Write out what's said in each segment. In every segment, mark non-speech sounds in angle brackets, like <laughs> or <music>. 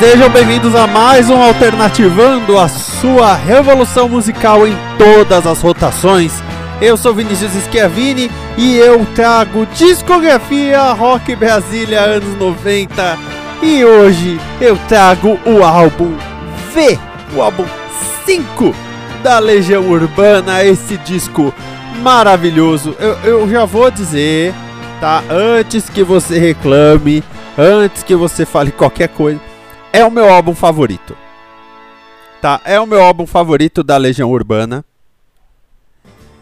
Sejam bem-vindos a mais um Alternativando, a sua revolução musical em todas as rotações. Eu sou Vinicius Schiavini e eu trago discografia Rock Brasília anos 90. E hoje eu trago o álbum V, o álbum 5 da Legião Urbana, esse disco maravilhoso. Eu, eu já vou dizer, tá? Antes que você reclame, antes que você fale qualquer coisa, é o meu álbum favorito. Tá? É o meu álbum favorito da Legião Urbana.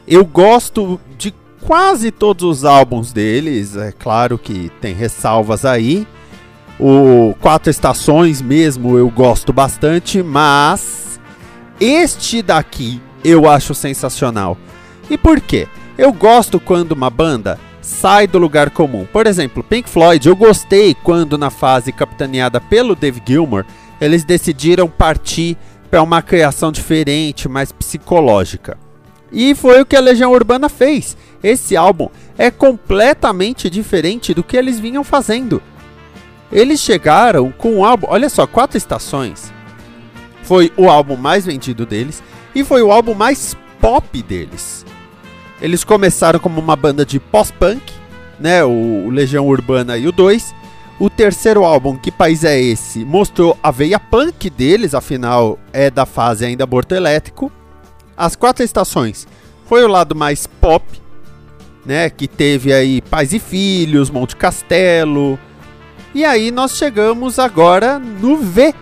Eu gosto de quase todos os álbuns deles, é claro que tem ressalvas aí. O Quatro Estações mesmo eu gosto bastante, mas este daqui eu acho sensacional. E por quê? Eu gosto quando uma banda sai do lugar comum. Por exemplo, Pink Floyd, eu gostei quando na fase capitaneada pelo Dave Gilmour, eles decidiram partir para uma criação diferente, mais psicológica. E foi o que a Legião Urbana fez. Esse álbum é completamente diferente do que eles vinham fazendo. Eles chegaram com um álbum, olha só, quatro estações. Foi o álbum mais vendido deles e foi o álbum mais pop deles. Eles começaram como uma banda de pós-punk, né, o Legião Urbana e o 2. O terceiro álbum, Que País é Esse? mostrou a veia punk deles, afinal é da fase ainda aborto elétrico. As quatro estações foi o lado mais pop, né, que teve aí Pais e Filhos, Monte Castelo, e aí nós chegamos agora no V,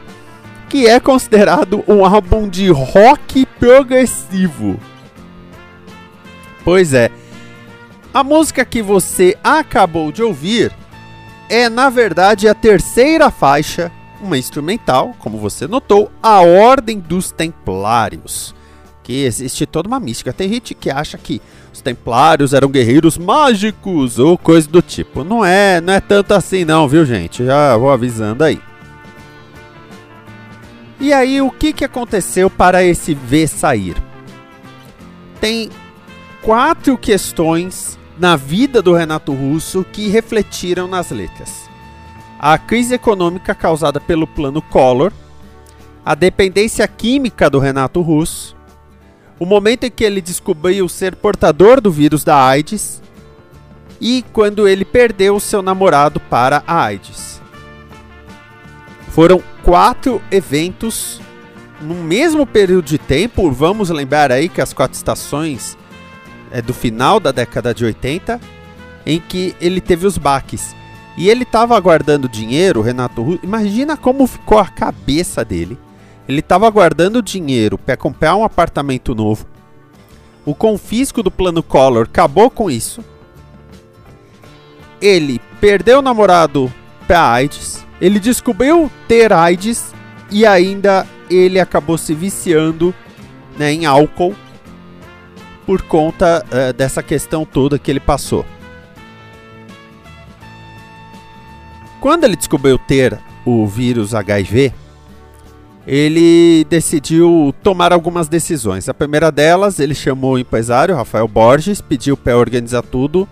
que é considerado um álbum de rock progressivo. Pois é. A música que você acabou de ouvir é, na verdade, a terceira faixa, uma instrumental, como você notou, A Ordem dos Templários. Que existe toda uma mística. Tem gente que acha que os templários eram guerreiros mágicos ou coisa do tipo. Não é, não é tanto assim não, viu, gente? Já vou avisando aí. E aí, o que, que aconteceu para esse V sair? Tem quatro questões na vida do Renato Russo que refletiram nas letras. A crise econômica causada pelo plano Collor, a dependência química do Renato Russo, o momento em que ele descobriu ser portador do vírus da AIDS e quando ele perdeu seu namorado para a AIDS. Foram quatro eventos no mesmo período de tempo. Vamos lembrar aí que as quatro estações é do final da década de 80, em que ele teve os baques. E ele estava aguardando dinheiro, Renato Russo. Imagina como ficou a cabeça dele ele estava guardando dinheiro para comprar um apartamento novo. O confisco do plano Collor acabou com isso. Ele perdeu o namorado para AIDS. Ele descobriu ter AIDS e ainda ele acabou se viciando né, em álcool por conta uh, dessa questão toda que ele passou. Quando ele descobriu ter o vírus HIV, ele decidiu tomar algumas decisões. A primeira delas, ele chamou o empresário Rafael Borges, pediu para organizar tudo.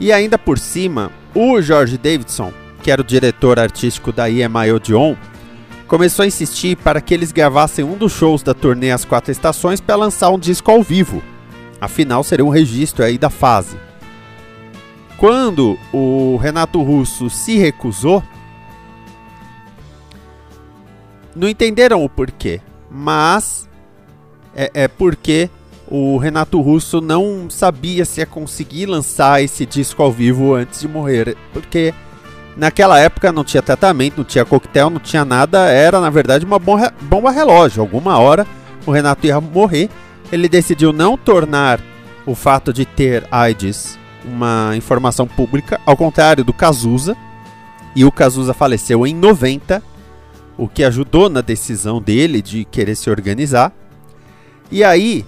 E ainda por cima, o George Davidson, que era o diretor artístico da EMI Odeon, começou a insistir para que eles gravassem um dos shows da turnê As Quatro Estações para lançar um disco ao vivo. Afinal, seria um registro aí da fase. Quando o Renato Russo se recusou, não entenderam o porquê, mas é, é porque o Renato Russo não sabia se ia conseguir lançar esse disco ao vivo antes de morrer, porque naquela época não tinha tratamento, não tinha coquetel, não tinha nada, era na verdade uma bomba relógio. Alguma hora o Renato ia morrer. Ele decidiu não tornar o fato de ter AIDS uma informação pública, ao contrário do Cazuza. E o Cazuza faleceu em 90 o que ajudou na decisão dele de querer se organizar. E aí,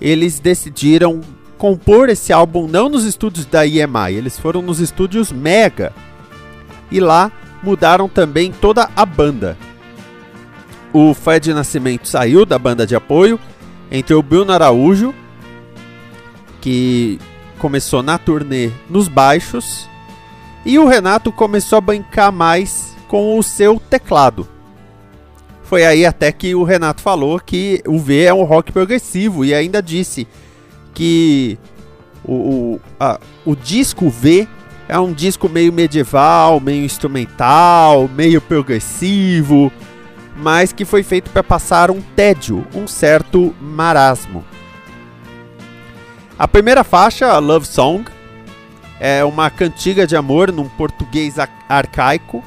eles decidiram compor esse álbum não nos estúdios da EMI, eles foram nos estúdios Mega. E lá mudaram também toda a banda. O Fred Nascimento saiu da banda de apoio, entre o Bruno Araújo, que começou na turnê nos baixos, e o Renato começou a bancar mais com o seu teclado. Foi aí até que o Renato falou que o V é um rock progressivo e ainda disse que o, o, a, o disco V é um disco meio medieval, meio instrumental, meio progressivo, mas que foi feito para passar um tédio, um certo marasmo. A primeira faixa, Love Song, é uma cantiga de amor num português arcaico,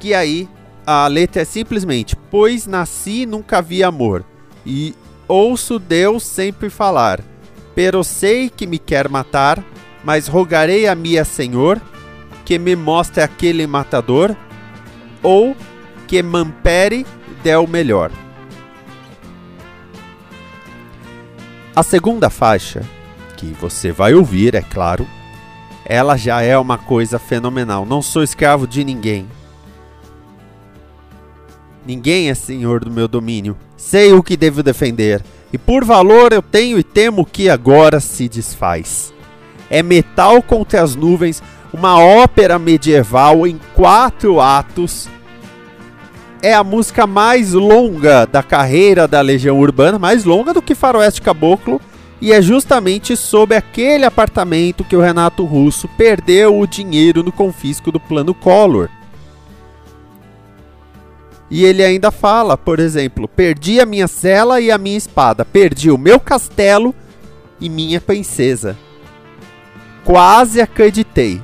que aí a letra é simplesmente: Pois nasci nunca vi amor, e ouço Deus sempre falar, pero sei que me quer matar, mas rogarei a minha Senhor que me mostre aquele matador, ou que mampere del melhor. A segunda faixa, que você vai ouvir, é claro, ela já é uma coisa fenomenal. Não sou escravo de ninguém. Ninguém é senhor do meu domínio. Sei o que devo defender, e por valor eu tenho e temo que agora se desfaz. É metal contra as nuvens, uma ópera medieval em quatro atos é a música mais longa da carreira da Legião Urbana, mais longa do que Faroeste Caboclo, e é justamente sobre aquele apartamento que o Renato Russo perdeu o dinheiro no confisco do plano Collor. E ele ainda fala, por exemplo, perdi a minha cela e a minha espada, perdi o meu castelo e minha princesa. Quase acreditei.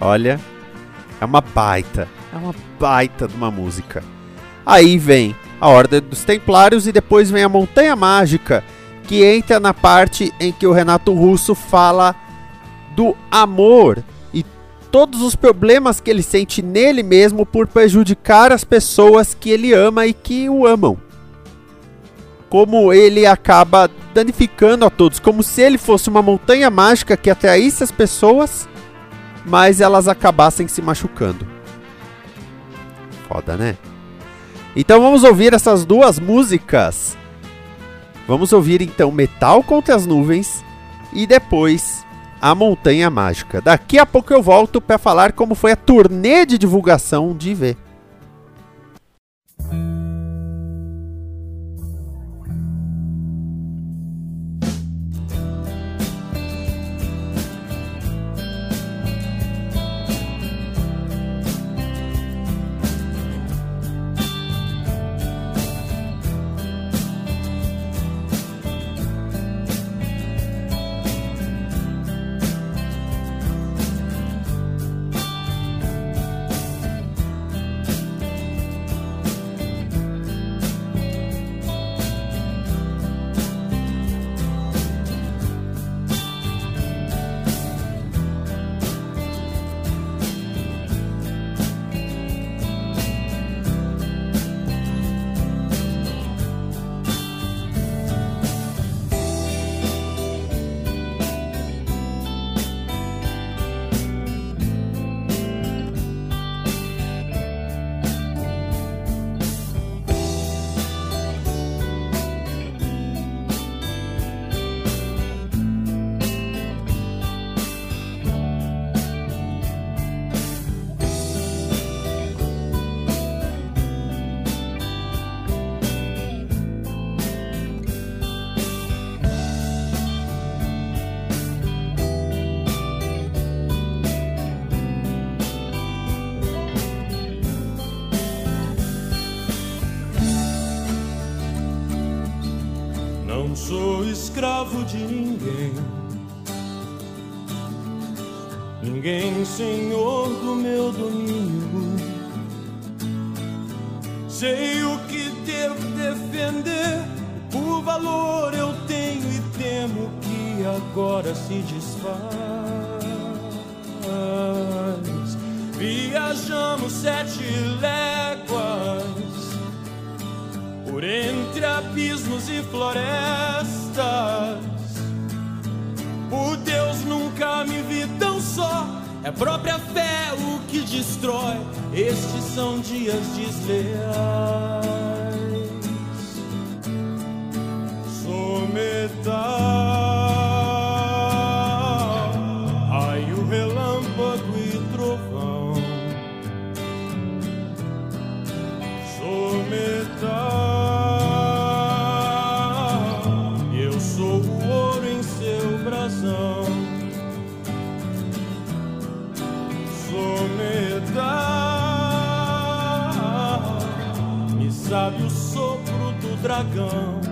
Olha, é uma baita, é uma baita de uma música. Aí vem a Ordem dos Templários e depois vem a Montanha Mágica, que entra na parte em que o Renato Russo fala do amor e todos os problemas que ele sente nele mesmo por prejudicar as pessoas que ele ama e que o amam. Como ele acaba danificando a todos, como se ele fosse uma montanha mágica que atraísse as pessoas mas elas acabassem se machucando. Foda, né? Então vamos ouvir essas duas músicas. Vamos ouvir então Metal contra as Nuvens e depois A Montanha Mágica. Daqui a pouco eu volto para falar como foi a turnê de divulgação de V. escravo de ninguém. Ninguém senhor do meu domínio. Sei o que devo defender, por valor eu tenho e temo que agora se desfaz. Viajamos sete léguas por entre abismos e florestas. Por Deus nunca me vi tão só. É própria fé o que destrói. Estes são dias desleais. Sou metal. are gone.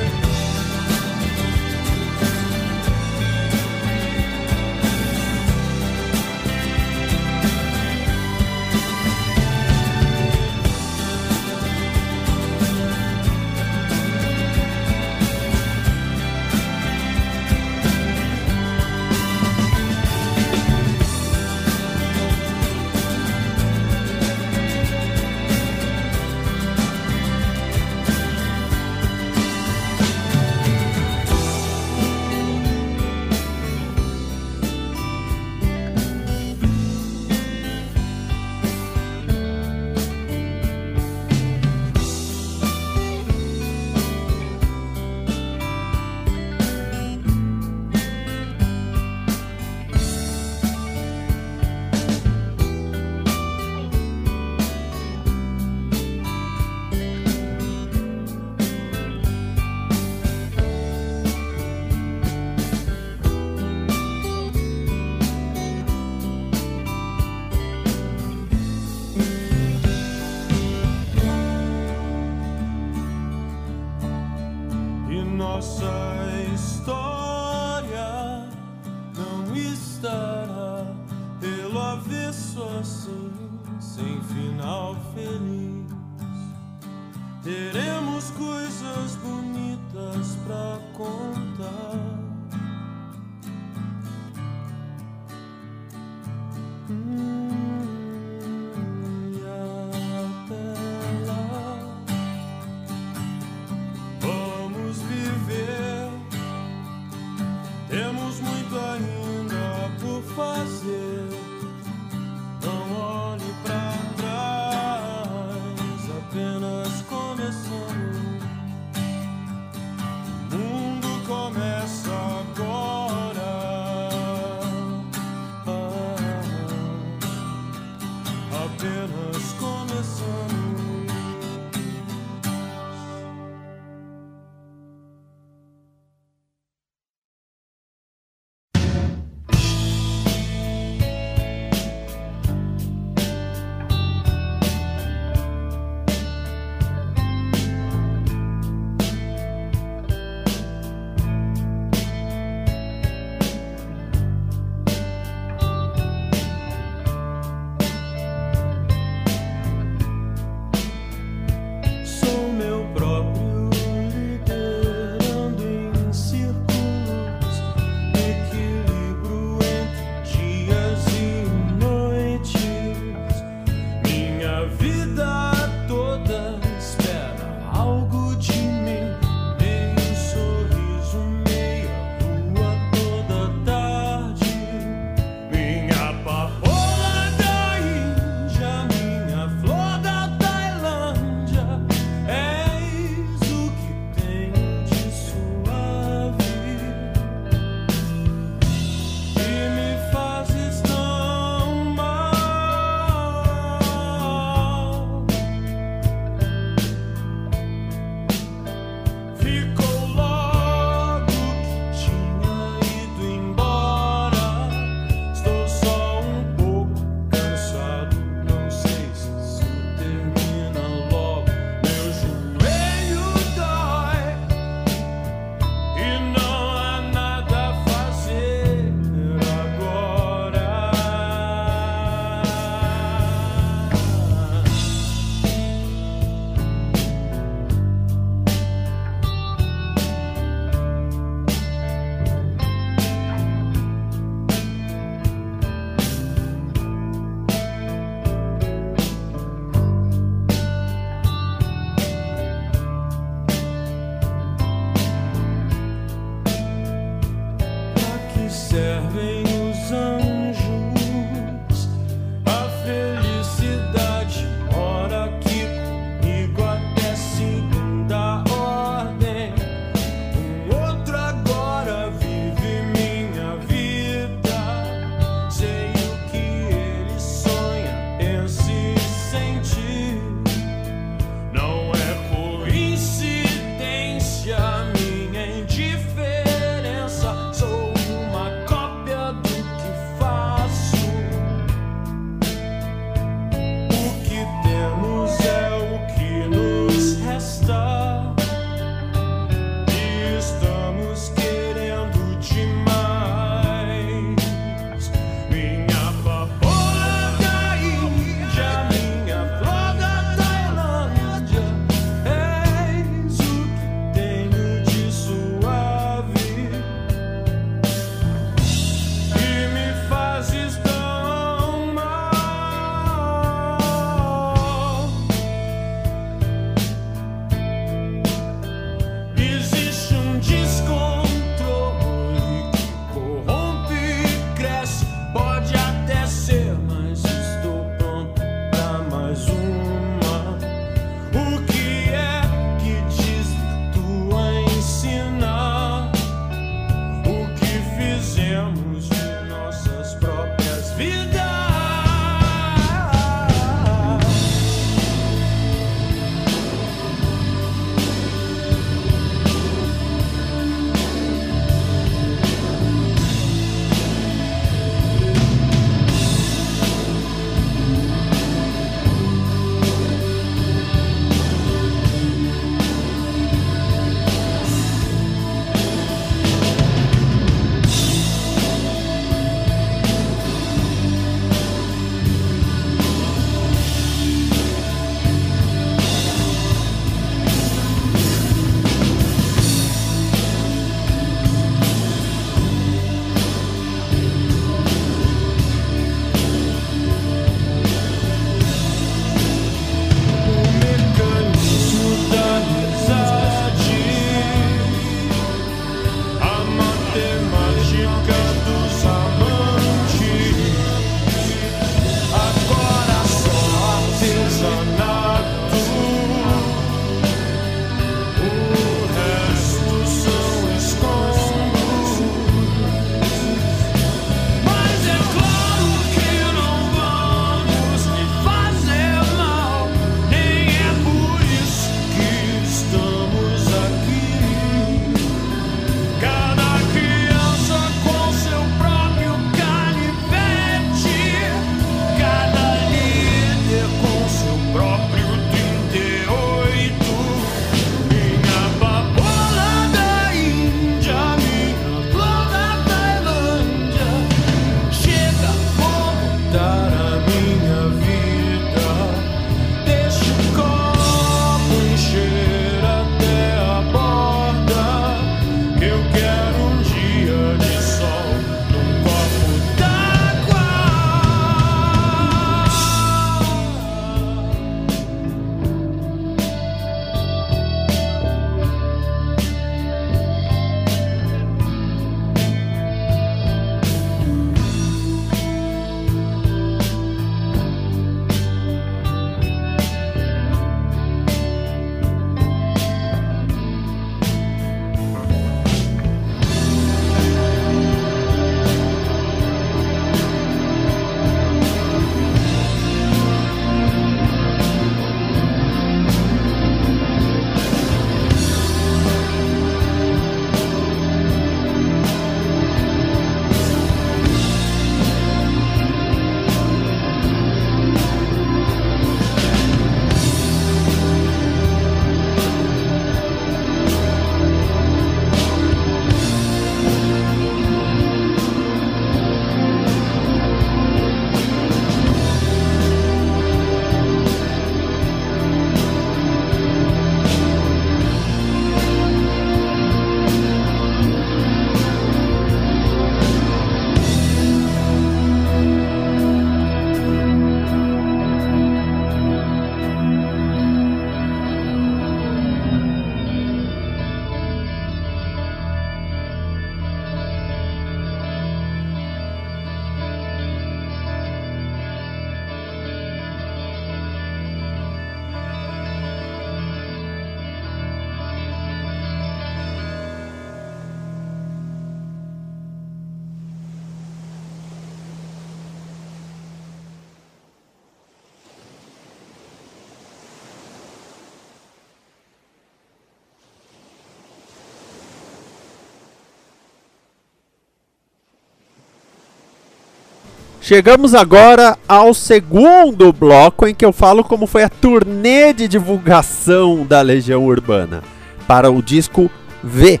Chegamos agora ao segundo bloco em que eu falo como foi a turnê de divulgação da Legião Urbana para o disco V.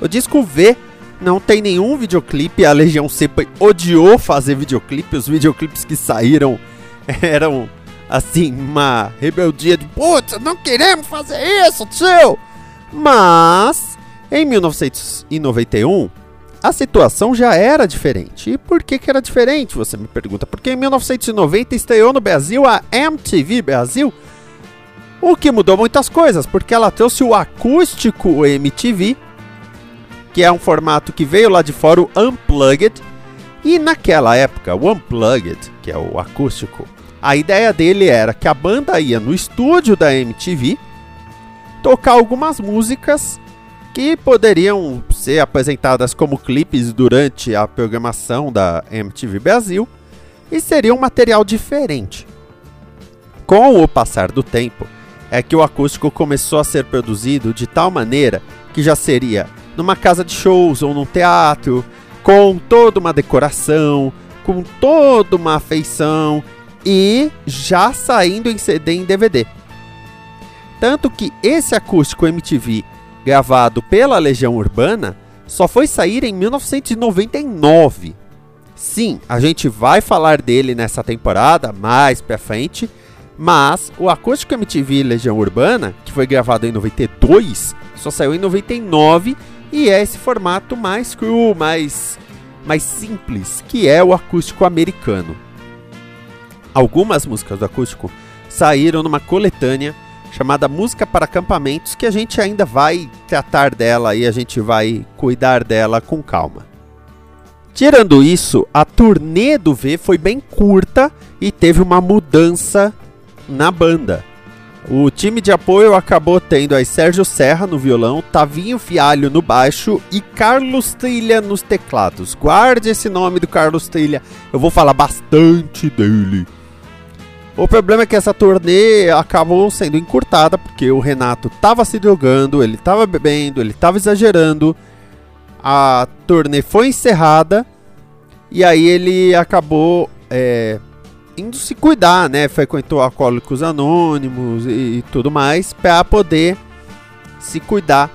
O disco V não tem nenhum videoclipe, a Legião sempre odiou fazer videoclipe, os videoclipes que saíram <laughs> eram assim, uma rebeldia de putz, não queremos fazer isso, tio! Mas em 1991 a situação já era diferente. E por que, que era diferente? Você me pergunta. Porque em 1990 estreou no Brasil a MTV Brasil, o que mudou muitas coisas, porque ela trouxe o acústico MTV, que é um formato que veio lá de fora, o Unplugged. E naquela época, o Unplugged, que é o acústico, a ideia dele era que a banda ia no estúdio da MTV tocar algumas músicas que poderiam ser apresentadas como clipes durante a programação da MTV Brasil e seria um material diferente. Com o passar do tempo, é que o acústico começou a ser produzido de tal maneira que já seria numa casa de shows ou num teatro, com toda uma decoração, com toda uma afeição e já saindo em CD e em DVD. Tanto que esse acústico MTV gravado pela Legião Urbana, só foi sair em 1999. Sim, a gente vai falar dele nessa temporada, mais pra frente, mas o Acústico MTV Legião Urbana, que foi gravado em 92, só saiu em 99 e é esse formato mais cru, mais, mais simples, que é o acústico americano. Algumas músicas do acústico saíram numa coletânea chamada Música para Acampamentos, que a gente ainda vai tratar dela e a gente vai cuidar dela com calma. Tirando isso, a turnê do V foi bem curta e teve uma mudança na banda. O time de apoio acabou tendo aí Sérgio Serra no violão, Tavinho Fialho no baixo e Carlos Trilha nos teclados. Guarde esse nome do Carlos Trilha, eu vou falar bastante dele. O problema é que essa turnê acabou sendo encurtada porque o Renato tava se drogando, ele tava bebendo, ele tava exagerando. A turnê foi encerrada e aí ele acabou é, indo se cuidar, né? Frequentou alcoólicos anônimos e, e tudo mais para poder se cuidar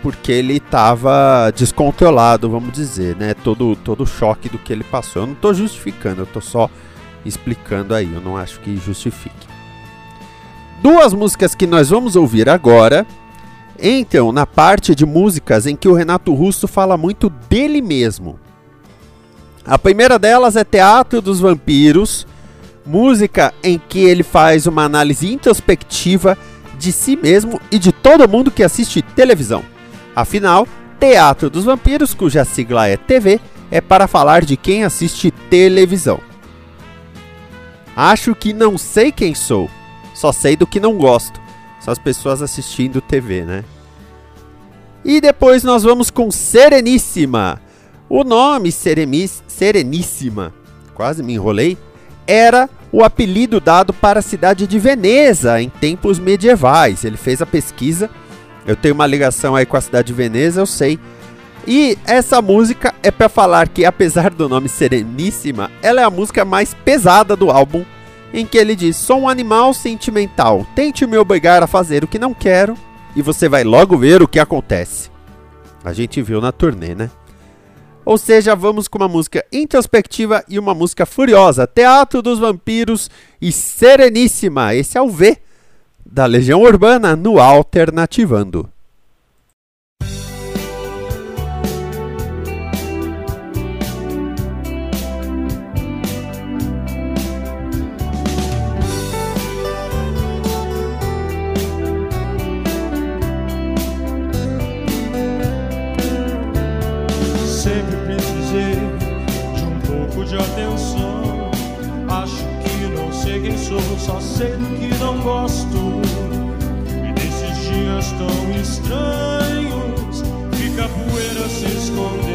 porque ele tava descontrolado, vamos dizer, né? Todo todo o choque do que ele passou. Eu não tô justificando, eu tô só explicando aí, eu não acho que justifique. Duas músicas que nós vamos ouvir agora entram na parte de músicas em que o Renato Russo fala muito dele mesmo. A primeira delas é Teatro dos Vampiros, música em que ele faz uma análise introspectiva de si mesmo e de todo mundo que assiste televisão. Afinal, Teatro dos Vampiros, cuja sigla é TV, é para falar de quem assiste televisão. Acho que não sei quem sou, só sei do que não gosto. São as pessoas assistindo TV, né? E depois nós vamos com Sereníssima. O nome Seremis, Sereníssima, quase me enrolei, era o apelido dado para a cidade de Veneza em tempos medievais. Ele fez a pesquisa. Eu tenho uma ligação aí com a cidade de Veneza, eu sei. E essa música é para falar que, apesar do nome Sereníssima, ela é a música mais pesada do álbum, em que ele diz: Sou um animal sentimental, tente me obrigar a fazer o que não quero, e você vai logo ver o que acontece. A gente viu na turnê, né? Ou seja, vamos com uma música introspectiva e uma música furiosa: Teatro dos Vampiros e Sereníssima. Esse é o V da Legião Urbana no Alternativando. Só sei que não gosto. E nesses dias tão estranhos, fica a poeira se escondendo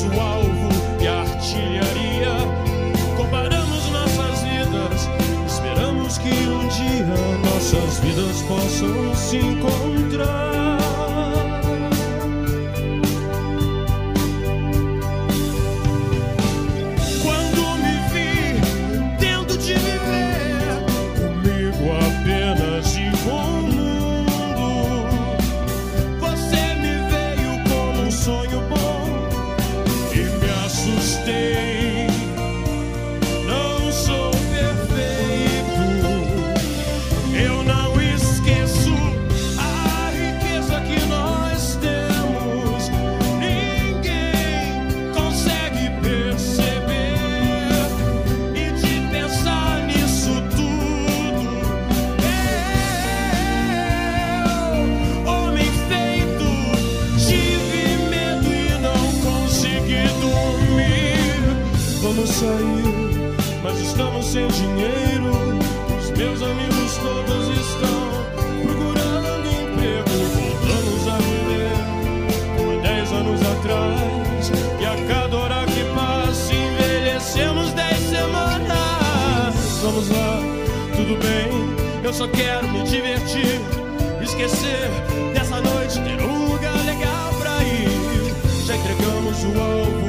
o alvo e a artilharia. Comparamos nossas vidas, esperamos que um dia nossas vidas possam se encontrar. Sem dinheiro. Os meus amigos todos estão procurando emprego. Voltamos a viver há dez anos atrás. E a cada hora que passa, envelhecemos dez semanas. Vamos lá, tudo bem. Eu só quero me divertir, esquecer dessa noite, ter um lugar legal pra ir. Já entregamos o alvo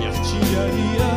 e artilharia.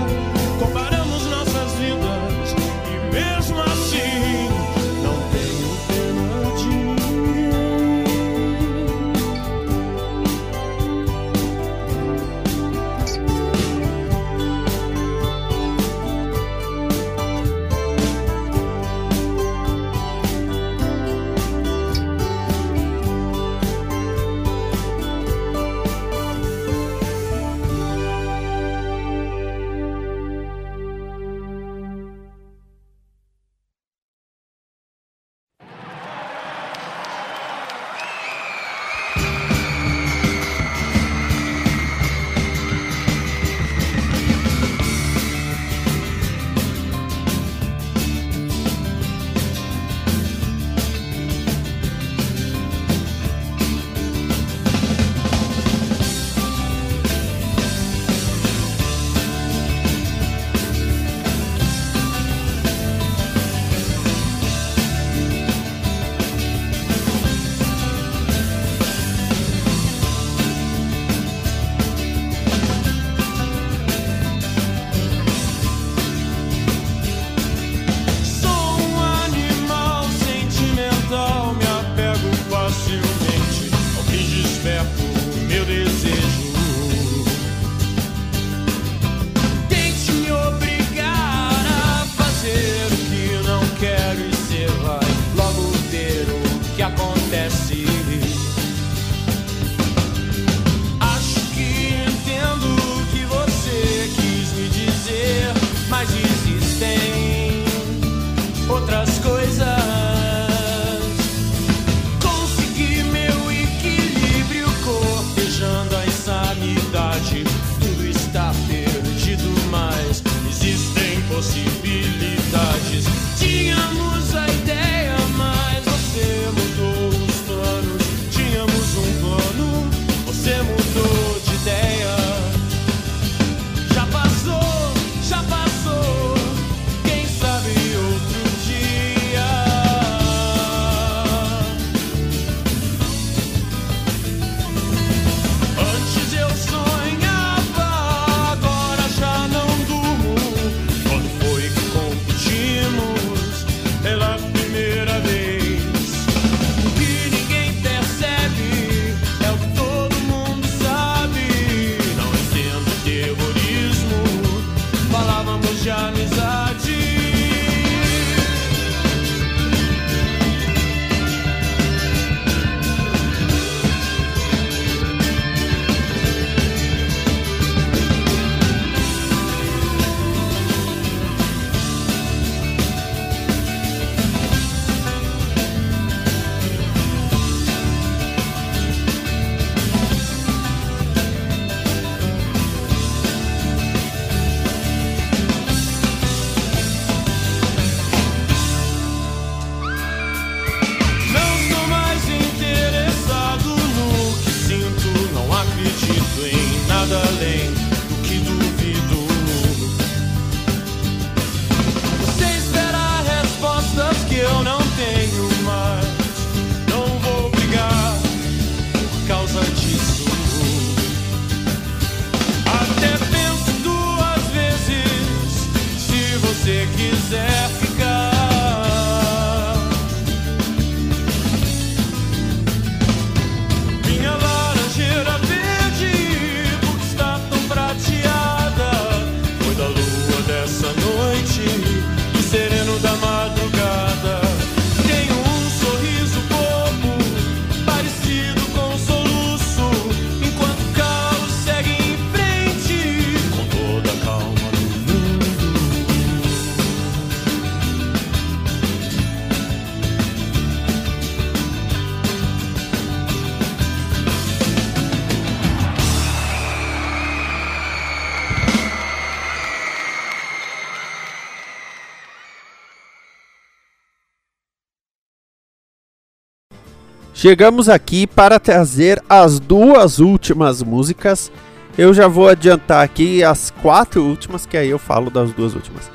Chegamos aqui para trazer as duas últimas músicas. Eu já vou adiantar aqui as quatro últimas, que aí eu falo das duas últimas.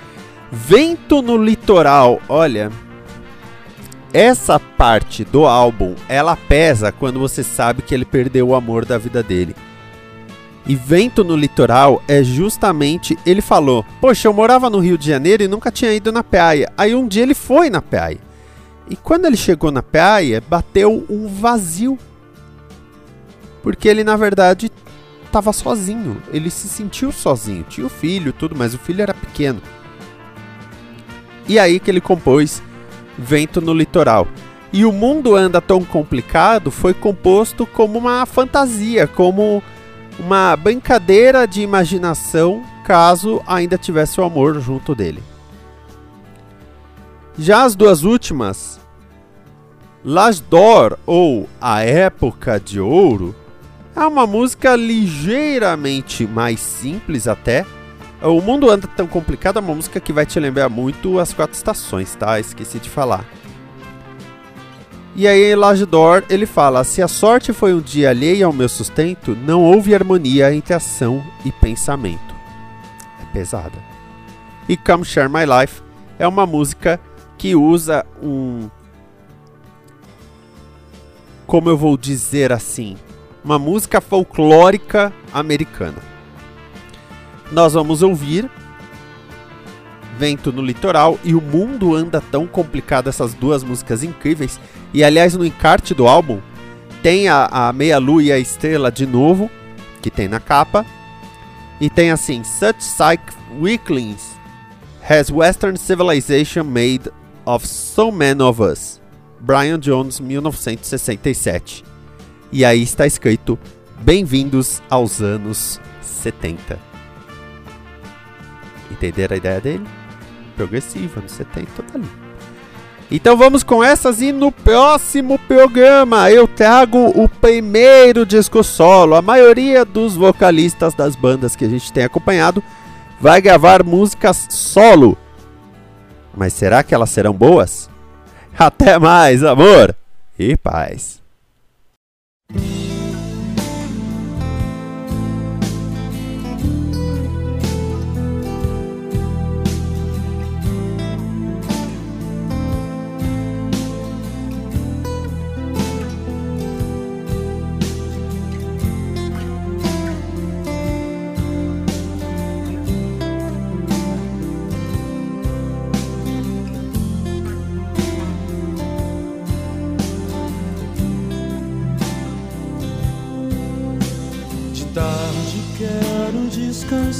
Vento no Litoral, olha. Essa parte do álbum, ela pesa quando você sabe que ele perdeu o amor da vida dele. E Vento no Litoral é justamente, ele falou: "Poxa, eu morava no Rio de Janeiro e nunca tinha ido na praia". Aí um dia ele foi na praia. E quando ele chegou na praia, bateu um vazio. Porque ele, na verdade, estava sozinho. Ele se sentiu sozinho. Tinha o filho, tudo, mas o filho era pequeno. E aí que ele compôs Vento no Litoral. E o mundo anda tão complicado foi composto como uma fantasia, como uma brincadeira de imaginação, caso ainda tivesse o amor junto dele. Já as duas últimas, L'Âge d'Or ou A Época de Ouro, é uma música ligeiramente mais simples até. O Mundo Anda Tão Complicado é uma música que vai te lembrar muito as quatro estações, tá? Esqueci de falar. E aí em L'Âge d'Or ele fala, se a sorte foi um dia alheia ao meu sustento, não houve harmonia entre ação e pensamento. É pesada. E Come Share My Life é uma música que usa um. Como eu vou dizer assim? Uma música folclórica americana. Nós vamos ouvir Vento no Litoral e O Mundo Anda Tão Complicado, essas duas músicas incríveis. E aliás, no encarte do álbum tem a, a Meia Lua e a Estrela de novo, que tem na capa. E tem assim: Such Psych Weaklings has Western civilization made of so many of us. Brian Jones, 1967. E aí está escrito: Bem-vindos aos anos 70. Entenderam a ideia dele? Progressivo, anos 70, tá ali. Então vamos com essas e no próximo programa eu trago o primeiro disco solo. A maioria dos vocalistas das bandas que a gente tem acompanhado vai gravar músicas solo. Mas será que elas serão boas? Até mais, amor e paz.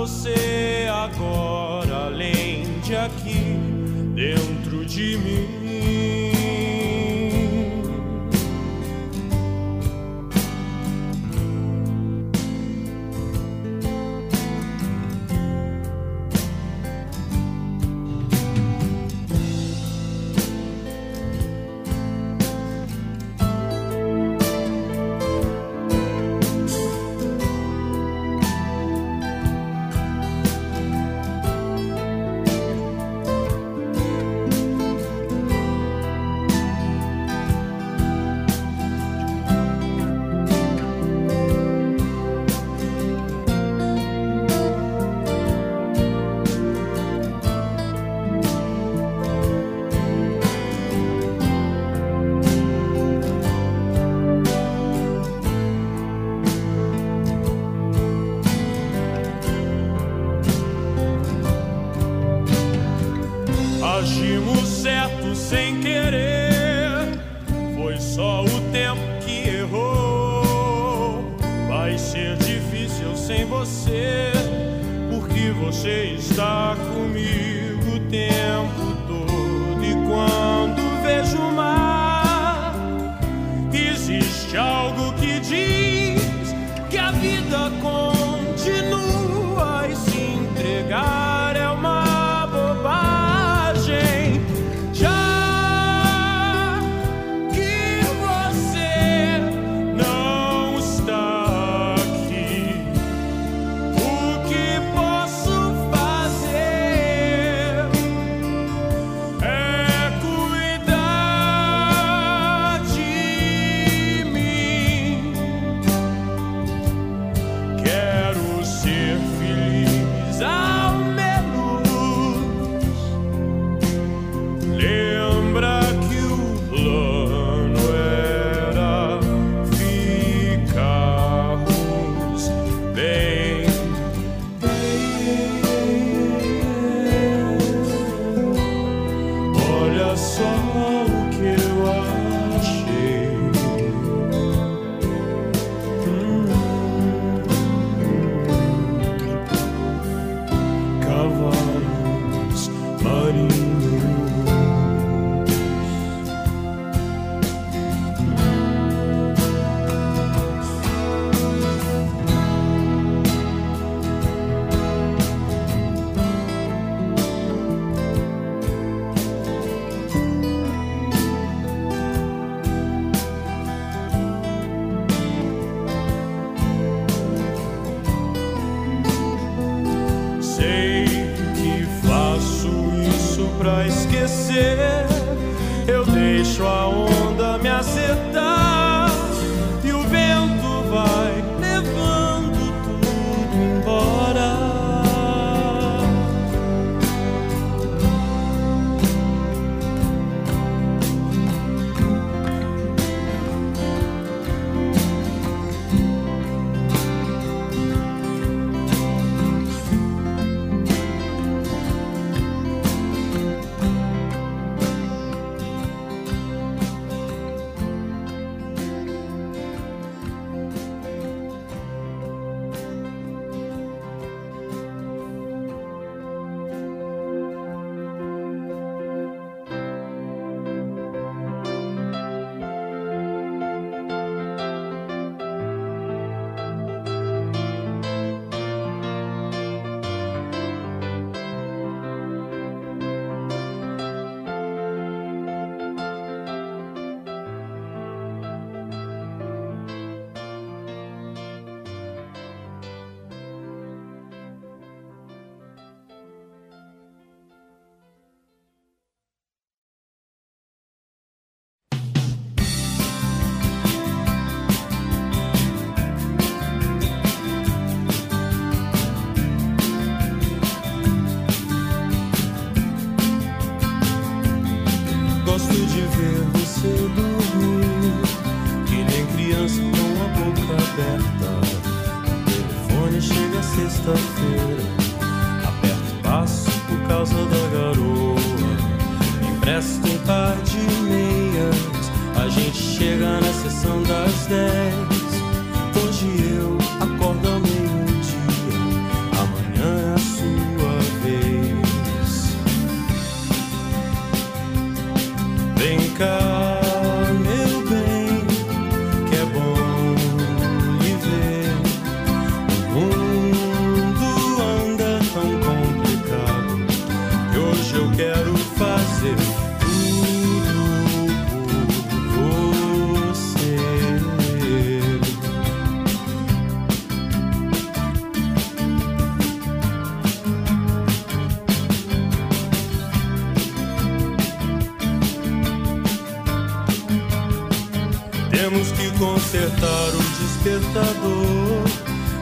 você agora, além de aqui, dentro de mim? Consertar o despertador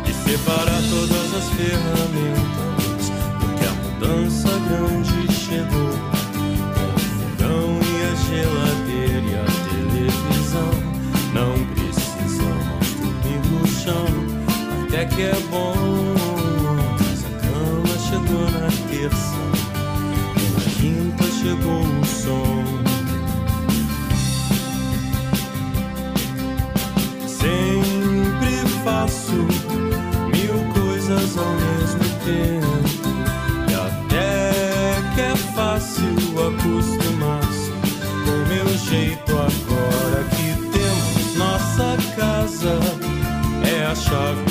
e separar todas as ferramentas, porque a mudança grande chegou. Com o fogão e a geladeira e a televisão, não precisamos dormir no chão, até que é bom. Mas a cama chegou na terça, e na quinta chegou ao mesmo tempo. E até que é fácil acostumar-se com meu jeito agora que temos nossa casa. É a chave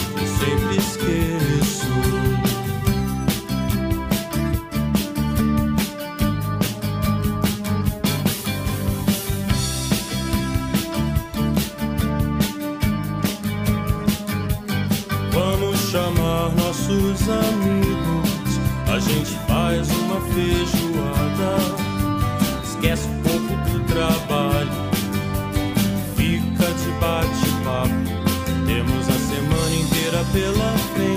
pillow